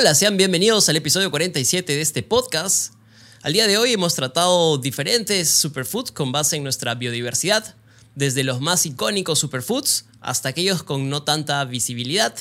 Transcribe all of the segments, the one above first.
Hola, sean bienvenidos al episodio 47 de este podcast. Al día de hoy hemos tratado diferentes superfoods con base en nuestra biodiversidad, desde los más icónicos superfoods hasta aquellos con no tanta visibilidad.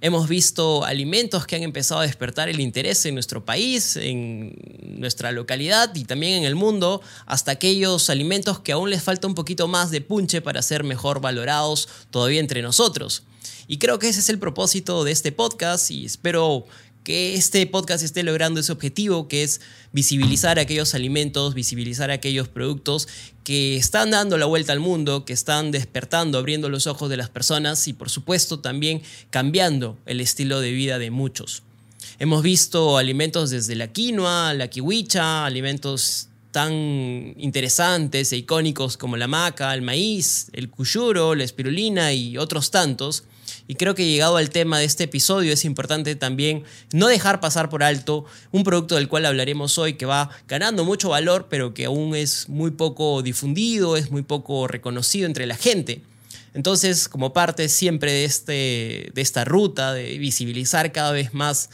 Hemos visto alimentos que han empezado a despertar el interés en nuestro país, en nuestra localidad y también en el mundo, hasta aquellos alimentos que aún les falta un poquito más de punche para ser mejor valorados todavía entre nosotros. Y creo que ese es el propósito de este podcast y espero que este podcast esté logrando ese objetivo, que es visibilizar aquellos alimentos, visibilizar aquellos productos que están dando la vuelta al mundo, que están despertando, abriendo los ojos de las personas y por supuesto también cambiando el estilo de vida de muchos. Hemos visto alimentos desde la quinoa, la kiwicha, alimentos tan interesantes e icónicos como la maca, el maíz, el cuyuro, la espirulina y otros tantos y creo que llegado al tema de este episodio es importante también no dejar pasar por alto un producto del cual hablaremos hoy que va ganando mucho valor, pero que aún es muy poco difundido, es muy poco reconocido entre la gente. Entonces, como parte siempre de, este, de esta ruta de visibilizar cada vez más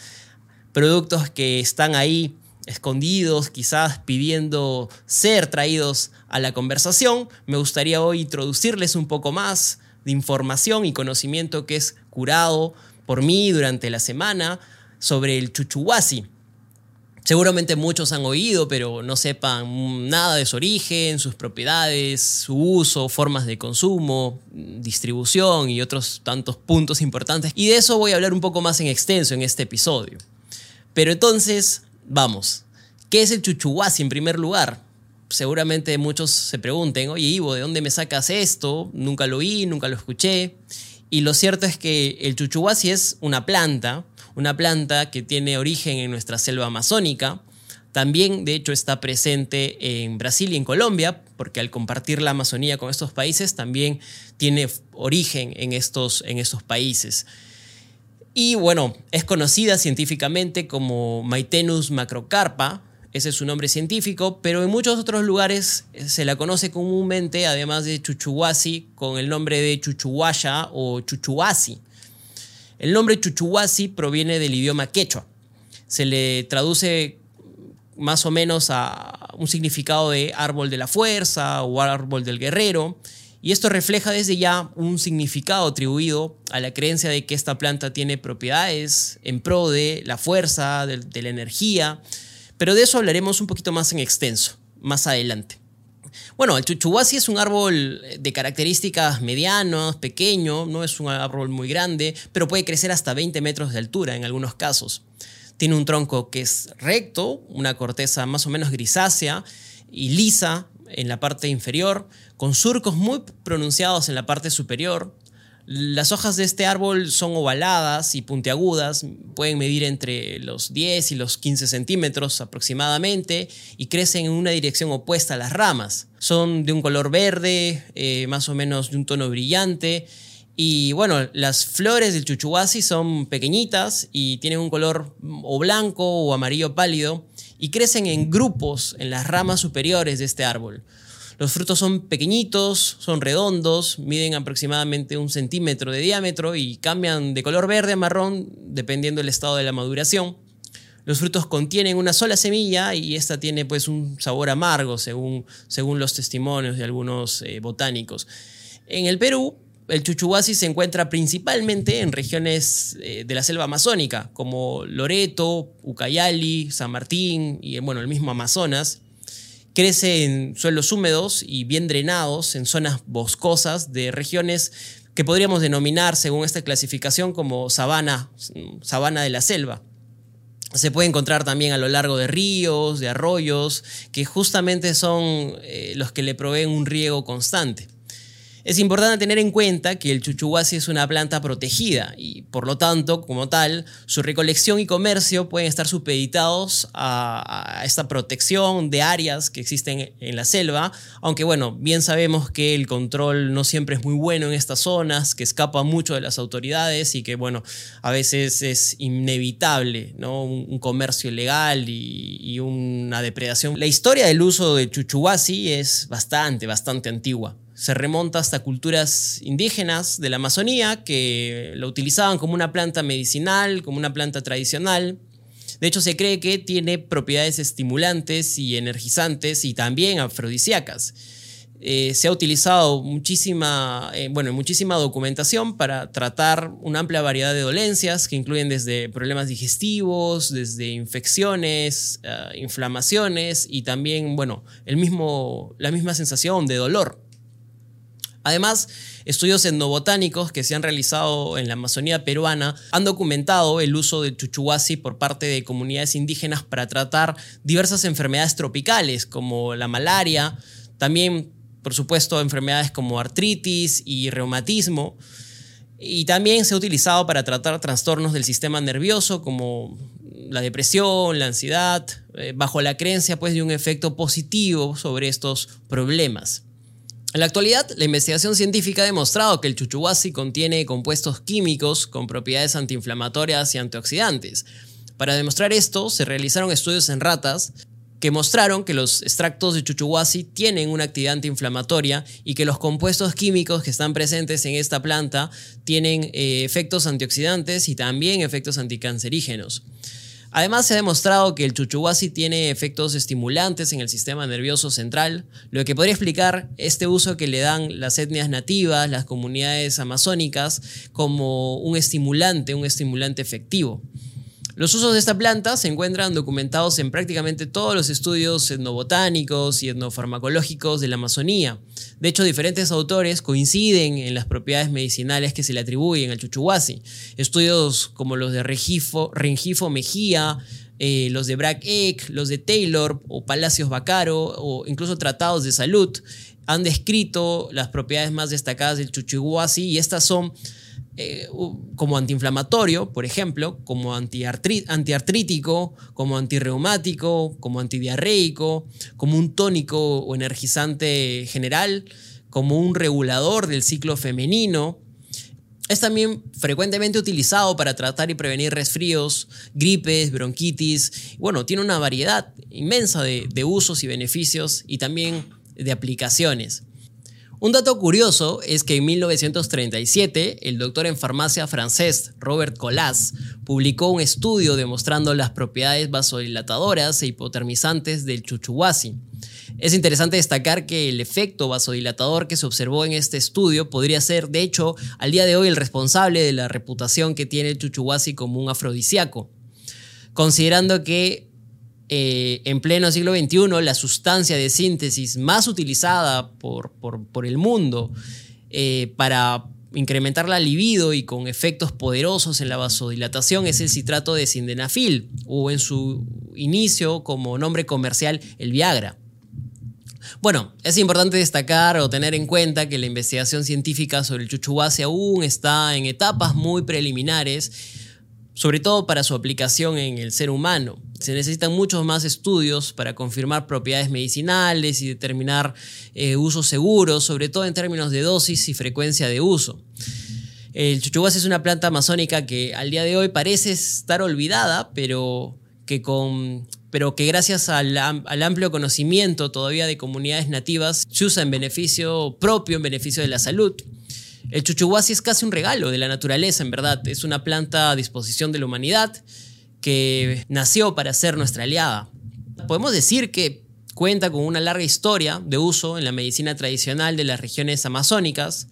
productos que están ahí escondidos, quizás pidiendo ser traídos a la conversación, me gustaría hoy introducirles un poco más de información y conocimiento que es curado por mí durante la semana sobre el chuchuhuasi. Seguramente muchos han oído, pero no sepan nada de su origen, sus propiedades, su uso, formas de consumo, distribución y otros tantos puntos importantes. Y de eso voy a hablar un poco más en extenso en este episodio. Pero entonces, vamos. ¿Qué es el chuchuhuasi en primer lugar? seguramente muchos se pregunten, oye Ivo, ¿de dónde me sacas esto? Nunca lo oí, nunca lo escuché. Y lo cierto es que el chuchuhuasi es una planta, una planta que tiene origen en nuestra selva amazónica. También, de hecho, está presente en Brasil y en Colombia, porque al compartir la Amazonía con estos países, también tiene origen en estos, en estos países. Y bueno, es conocida científicamente como Maitenus macrocarpa, ese es su nombre científico, pero en muchos otros lugares eh, se la conoce comúnmente, además de chuchuhuasi, con el nombre de chuchuhuaya o chuchuhuasi. El nombre chuchuhuasi proviene del idioma quechua. Se le traduce más o menos a un significado de árbol de la fuerza o árbol del guerrero, y esto refleja desde ya un significado atribuido a la creencia de que esta planta tiene propiedades en pro de la fuerza, de, la energía, pero de eso hablaremos un poquito más en extenso, más adelante. Bueno, el chuchuhuasi es un árbol de características medianas, pequeño, no es un árbol muy grande, pero puede crecer hasta 20 metros de altura en algunos casos. Tiene un tronco que es recto, una corteza más o menos grisácea y lisa en la parte inferior, con surcos muy pronunciados en la parte superior, las hojas de este árbol son ovaladas y puntiagudas, pueden medir entre los 10 y los 15 centímetros aproximadamente y crecen en una dirección opuesta a las ramas. Son de un color verde, eh, más o menos de un tono brillante. Y bueno, las flores del chuchuhuasi son pequeñitas y tienen un color o blanco o amarillo pálido y crecen en grupos en las ramas superiores de este árbol. Los frutos son pequeñitos, son redondos, miden aproximadamente un centímetro de diámetro y cambian de color verde a marrón dependiendo del estado de la maduración. Los frutos contienen una sola semilla y esta tiene pues un sabor amargo según, según los testimonios de algunos eh, botánicos. En el Perú, el chuchuhuasi se encuentra principalmente en regiones eh, de la selva amazónica, como Loreto, Ucayali, San Martín y bueno, el mismo Amazonas. Crece en suelos húmedos y bien drenados, en zonas boscosas de regiones que podríamos denominar, según esta clasificación, como sabana, sabana de la selva. Se puede encontrar también a lo largo de ríos, de arroyos, que justamente son eh, los que le proveen un riego constante. Es importante tener en cuenta que el chuchuhuasi es una planta protegida y por lo tanto, como tal, su recolección y comercio pueden estar supeditados a, esta protección de áreas que existen en la selva, aunque bueno, bien sabemos que el control no siempre es muy bueno en estas zonas, que escapa mucho de las autoridades y que bueno, a veces es inevitable ¿no? un, comercio ilegal y, una depredación. La historia del uso del chuchuhuasi es bastante, bastante antigua se remonta hasta culturas indígenas de la Amazonía que lo utilizaban como una planta medicinal, como una planta tradicional. De hecho, se cree que tiene propiedades estimulantes y energizantes y también afrodisíacas. Eh, se ha utilizado muchísima, eh, bueno, muchísima documentación para tratar una amplia variedad de dolencias que incluyen desde problemas digestivos, desde infecciones, eh, inflamaciones y también, bueno, el mismo, la misma sensación de dolor. Además, estudios etnobotánicos que se han realizado en la Amazonía peruana han documentado el uso del chuchuhuasi por parte de comunidades indígenas para tratar diversas enfermedades tropicales como la malaria, también, por supuesto, enfermedades como artritis y reumatismo. Y también se ha utilizado para tratar trastornos del sistema nervioso como la depresión, la ansiedad, eh, bajo la creencia pues, de un efecto positivo sobre estos problemas. En la actualidad, la investigación científica ha demostrado que el chuchuhuasi contiene compuestos químicos con propiedades antiinflamatorias y antioxidantes. Para demostrar esto, se realizaron estudios en ratas que mostraron que los extractos de chuchuhuasi tienen una actividad antiinflamatoria y que los compuestos químicos que están presentes en esta planta tienen eh, efectos antioxidantes y también efectos anticancerígenos. Además, se ha demostrado que el chuchuhuasi tiene efectos estimulantes en el sistema nervioso central, lo que podría explicar este uso que le dan las etnias nativas, las comunidades amazónicas, como un estimulante, un estimulante efectivo. Los usos de esta planta se encuentran documentados en prácticamente todos los estudios etnobotánicos y etnofarmacológicos de la Amazonía. De hecho, diferentes autores coinciden en las propiedades medicinales que se le atribuyen al chuchuhuasi. Estudios como los de Rengifo, Mejía, eh, los de Brack Eck, los de Taylor o Palacios Bacaro o incluso tratados de salud han descrito las propiedades más destacadas del chuchuhuasi y estas son eh, como antiinflamatorio, por ejemplo, como antiartrítico, como antirreumático, como antidiarreico, como un tónico o energizante general, como un regulador del ciclo femenino. Es también frecuentemente utilizado para tratar y prevenir resfríos, gripes, bronquitis. Bueno, tiene una variedad inmensa de usos y beneficios y también de aplicaciones. Un dato curioso es que en 1937 el doctor en farmacia francés Robert Colas publicó un estudio demostrando las propiedades vasodilatadoras e hipotermizantes del chuchuhuasi. Es interesante destacar que el efecto vasodilatador que se observó en este estudio podría ser, de hecho, al día de hoy el responsable de la reputación que tiene el chuchuhuasi como un afrodisíaco. Considerando que eh, en pleno siglo XXI la sustancia de síntesis más utilizada por, el mundo eh, para incrementar la libido y con efectos poderosos en la vasodilatación es el citrato de sindenafil o en su inicio como nombre comercial el Viagra. Bueno, es importante destacar o tener en cuenta que la investigación científica sobre el chuchuhuasi aún está en etapas muy preliminares, sobre todo para su aplicación en el ser humano. Se necesitan muchos más estudios para confirmar propiedades medicinales y determinar eh, usos seguros, sobre todo en términos de dosis y frecuencia de uso. El chuchuhuas es una planta amazónica que al día de hoy parece estar olvidada, pero que, con, pero que gracias al, amplio conocimiento todavía de comunidades nativas se usa en beneficio propio, en beneficio de la salud. El chuchuhuasi es casi un regalo de la naturaleza, en verdad. Es una planta a disposición de la humanidad que nació para ser nuestra aliada. Podemos decir que cuenta con una larga historia de uso en la medicina tradicional de las regiones amazónicas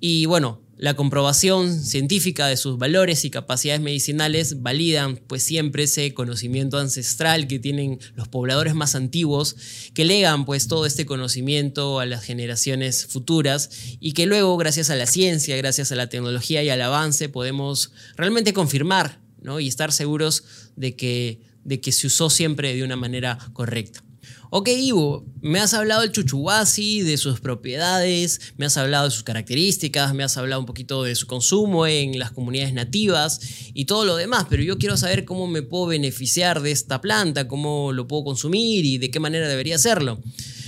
y bueno, la comprobación científica de sus valores y capacidades medicinales validan pues siempre ese conocimiento ancestral que tienen los pobladores más antiguos, que legan pues todo este conocimiento a las generaciones futuras y que luego gracias a la ciencia, gracias a la tecnología y al avance podemos realmente confirmar y estar seguros de que, de que se usó siempre de una manera correcta. Ok, Ivo, me has hablado del chuchuhuasi, de sus propiedades, me has hablado de sus características, me has hablado un poquito de su consumo en las comunidades nativas y todo lo demás, pero yo quiero saber cómo me puedo beneficiar de esta planta, cómo lo puedo consumir y de qué manera debería hacerlo.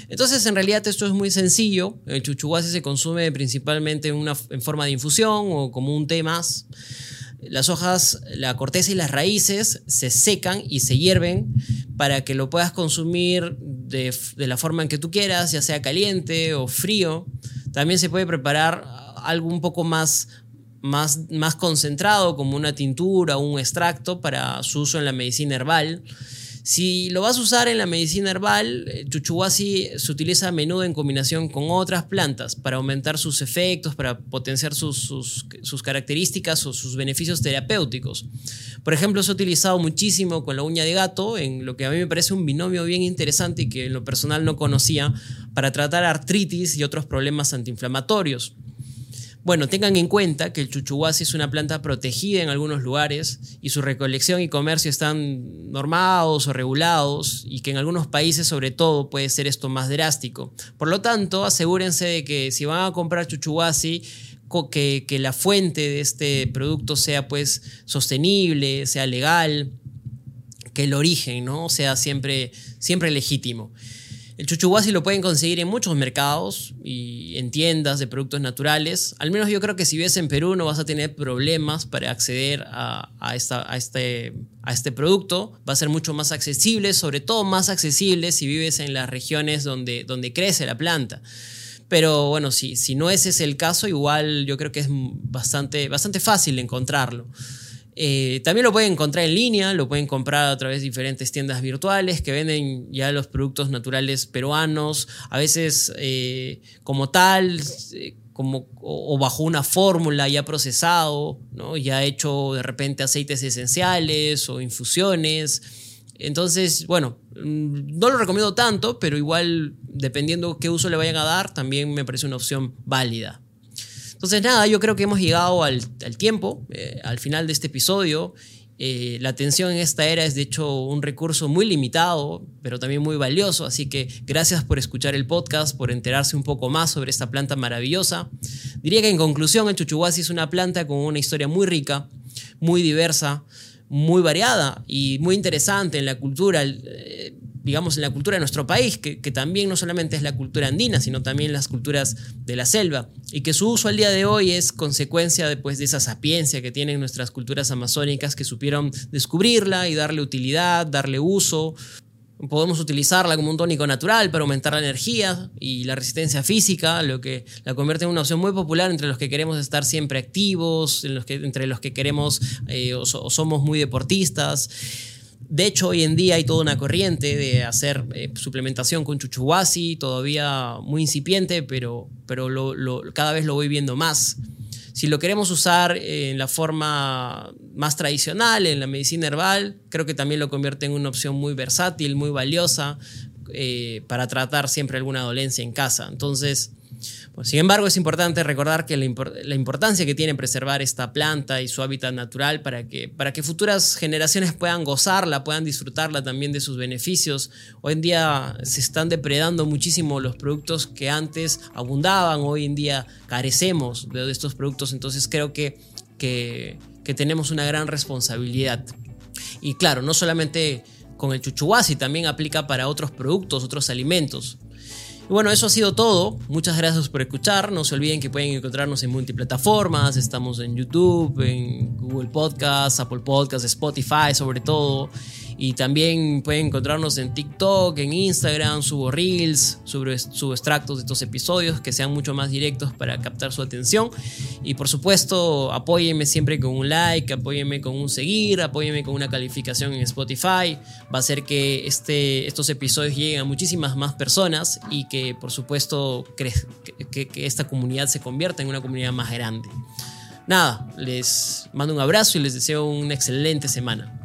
Entonces, en realidad esto es muy sencillo. El chuchuhuasi se consume principalmente en, una, en forma de infusión o como un té más. Las hojas, la corteza y las raíces se secan y se hierven para que lo puedas consumir de, la forma en que tú quieras, ya sea caliente o frío. También se puede preparar algo un poco más, más, más concentrado, como una tintura un extracto para su uso en la medicina herbal. Si lo vas a usar en la medicina herbal, eh, chuchuhuasi se utiliza a menudo en combinación con otras plantas para aumentar sus efectos, para potenciar sus, sus, características o sus beneficios terapéuticos. Por ejemplo, se ha utilizado muchísimo con la uña de gato, en lo que a mí me parece un binomio bien interesante y que en lo personal no conocía, para tratar artritis y otros problemas antiinflamatorios. Bueno, tengan en cuenta que el chuchuhuasi es una planta protegida en algunos lugares y su recolección y comercio están normados o regulados y que en algunos países sobre todo puede ser esto más drástico. Por lo tanto, asegúrense de que si van a comprar chuchuhuasi, que, que la fuente de este producto sea pues sostenible, sea legal, que el origen ¿no? sea siempre, siempre legítimo. El chuchuhuasi lo pueden conseguir en muchos mercados y en tiendas de productos naturales. Al menos yo creo que si vives en Perú no vas a tener problemas para acceder a, esta, a, este, a este producto. Va a ser mucho más accesible, sobre todo más accesible si vives en las regiones donde, donde crece la planta. Pero bueno, si, si no ese es el caso, igual yo creo que es bastante, bastante fácil encontrarlo. Eh, también lo pueden encontrar en línea, lo pueden comprar a través de diferentes tiendas virtuales que venden ya los productos naturales peruanos, a veces eh, como tal, eh, como, o, bajo una fórmula ya procesado, ya hecho de repente aceites esenciales o infusiones. Entonces, bueno, mm, no lo recomiendo tanto, pero igual dependiendo qué uso le vayan a dar, también me parece una opción válida. Entonces, nada, yo creo que hemos llegado al, tiempo, eh, al final de este episodio. Eh, la atención en esta era es de hecho un recurso muy limitado, pero también muy valioso, así que gracias por escuchar el podcast, por enterarse un poco más sobre esta planta maravillosa. Diría que en conclusión, el chuchuhuasi es una planta con una historia muy rica, muy diversa, muy variada y muy interesante en la cultura. Eh, digamos, en la cultura de nuestro país, que, también no solamente es la cultura andina, sino también las culturas de la selva, y que su uso al día de hoy es consecuencia de, de esa sapiencia que tienen nuestras culturas amazónicas que supieron descubrirla y darle utilidad, darle uso. Podemos utilizarla como un tónico natural para aumentar la energía y la resistencia física, lo que la convierte en una opción muy popular entre los que queremos estar siempre activos, entre los que queremos eh, o somos muy deportistas. De hecho, hoy en día hay toda una corriente de hacer eh, suplementación con chuchuhuasi, todavía muy incipiente, pero, pero cada vez lo voy viendo más. Si lo queremos usar en la forma más tradicional, en la medicina herbal, creo que también lo convierte en una opción muy versátil, muy valiosa eh, para tratar siempre alguna dolencia en casa. Entonces, pues, sin embargo, es importante recordar que la, importancia que tiene preservar esta planta y su hábitat natural para que, para que futuras generaciones puedan gozarla, puedan disfrutarla también de sus beneficios. Hoy en día se están depredando muchísimo los productos que antes abundaban, hoy en día carecemos de estos productos, entonces creo que, que, que tenemos una gran responsabilidad. Y claro, no solamente con el chuchuhuasi, también aplica para otros productos, otros alimentos. Bueno, eso ha sido todo. Muchas gracias por escuchar. No se olviden que pueden encontrarnos en multiplataformas. Estamos en YouTube, en Google Podcasts, Apple Podcasts, Spotify sobre todo. Y también pueden encontrarnos en TikTok, en Instagram, subo reels, subo, extractos de estos episodios que sean mucho más directos para captar su atención. Y por supuesto, apóyenme siempre con un like, apóyenme con un seguir, apóyenme con una calificación en Spotify. Va a hacer que este, estos episodios lleguen a muchísimas más personas y que por supuesto que, que esta comunidad se convierta en una comunidad más grande. Nada, les mando un abrazo y les deseo una excelente semana.